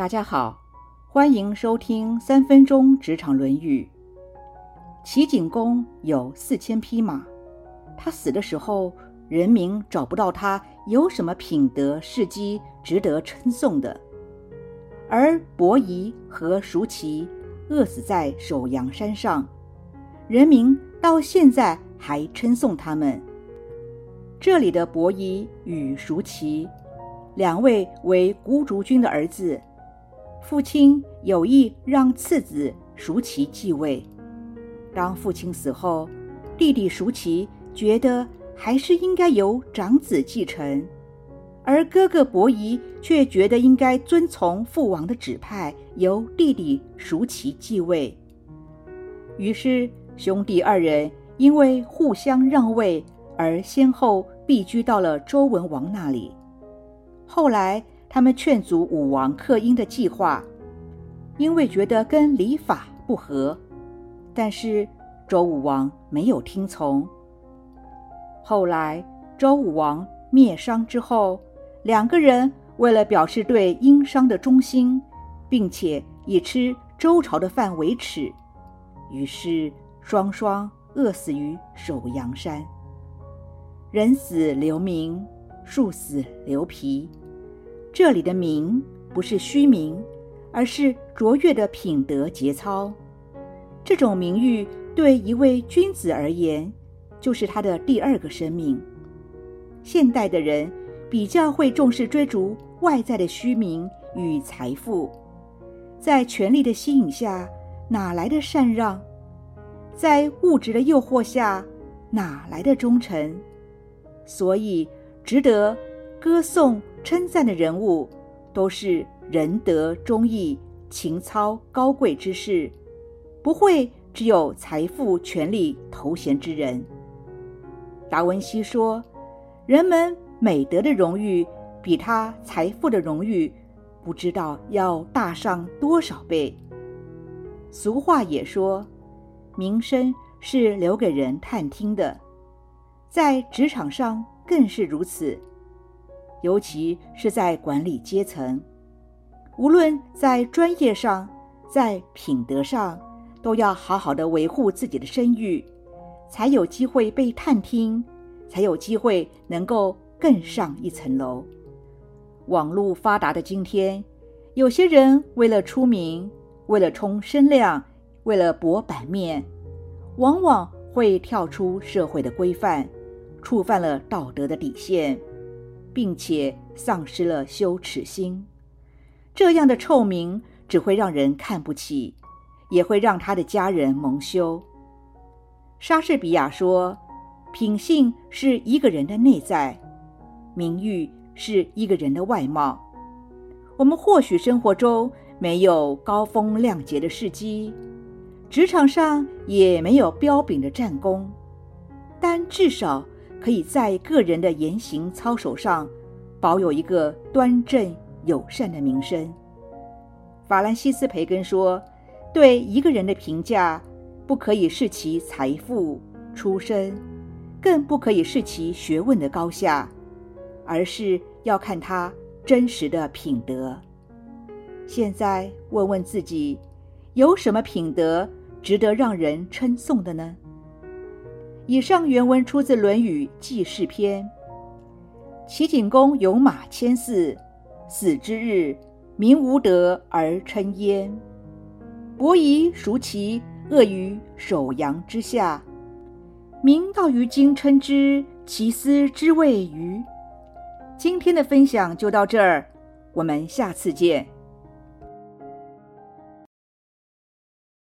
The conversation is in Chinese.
大家好，欢迎收听三分钟职场论语。齐景公有四千匹马，他死的时候，人民找不到他有什么品德事迹值得称颂的。而伯夷和叔齐饿死在首阳山上，人民到现在还称颂他们。这里的伯夷与叔齐，两位为孤竹君的儿子，父亲有意让次子叔齐继位。当父亲死后，弟弟叔齐觉得还是应该由长子继承，而哥哥伯夷却觉得应该遵从父王的指派，由弟弟叔齐继位。于是兄弟二人因为互相让位。而先后避居到了周文王那里。后来，他们劝阻武王克殷的计划，因为觉得跟礼法不合。但是周武王没有听从。后来，周武王灭商之后，两个人为了表示对殷商的忠心，并且以吃周朝的饭为耻，于是双双饿死于首阳山。人死留名，树死留皮。这里的名不是虚名，而是卓越的品德节操。这种名誉对一位君子而言，就是他的第二个生命。现代的人比较会重视追逐外在的虚名与财富，在权力的吸引下，哪来的禅让？在物质的诱惑下，哪来的忠诚？所以，值得歌颂、称赞的人物，都是仁德忠义、情操高贵之士，不会只有财富、权力、头衔之人。达文西说：“人们美德的荣誉，比他财富的荣誉，不知道要大上多少倍。”俗话也说：“名声是留给人探听的。”在职场上更是如此，尤其是在管理阶层，无论在专业上，在品德上，都要好好的维护自己的声誉，才有机会被探听，才有机会能够更上一层楼。网络发达的今天，有些人为了出名，为了冲声量，为了博版面，往往会跳出社会的规范。触犯了道德的底线，并且丧失了羞耻心，这样的臭名只会让人看不起，也会让他的家人蒙羞。莎士比亚说：“品性是一个人的内在，名誉是一个人的外貌。”我们或许生活中没有高风亮节的事迹，职场上也没有彪炳的战功，但至少。可以在个人的言行操守上保有一个端正友善的名声。法兰西斯·培根说：“对一个人的评价，不可以视其财富、出身，更不可以视其学问的高下，而是要看他真实的品德。”现在问问自己，有什么品德值得让人称颂的呢？以上原文出自《论语·记事篇》。齐景公有马千驷，死之日，民无德而称焉。伯夷、叔齐恶于首阳之下，民道于今称之其斯之谓与？今天的分享就到这儿，我们下次见。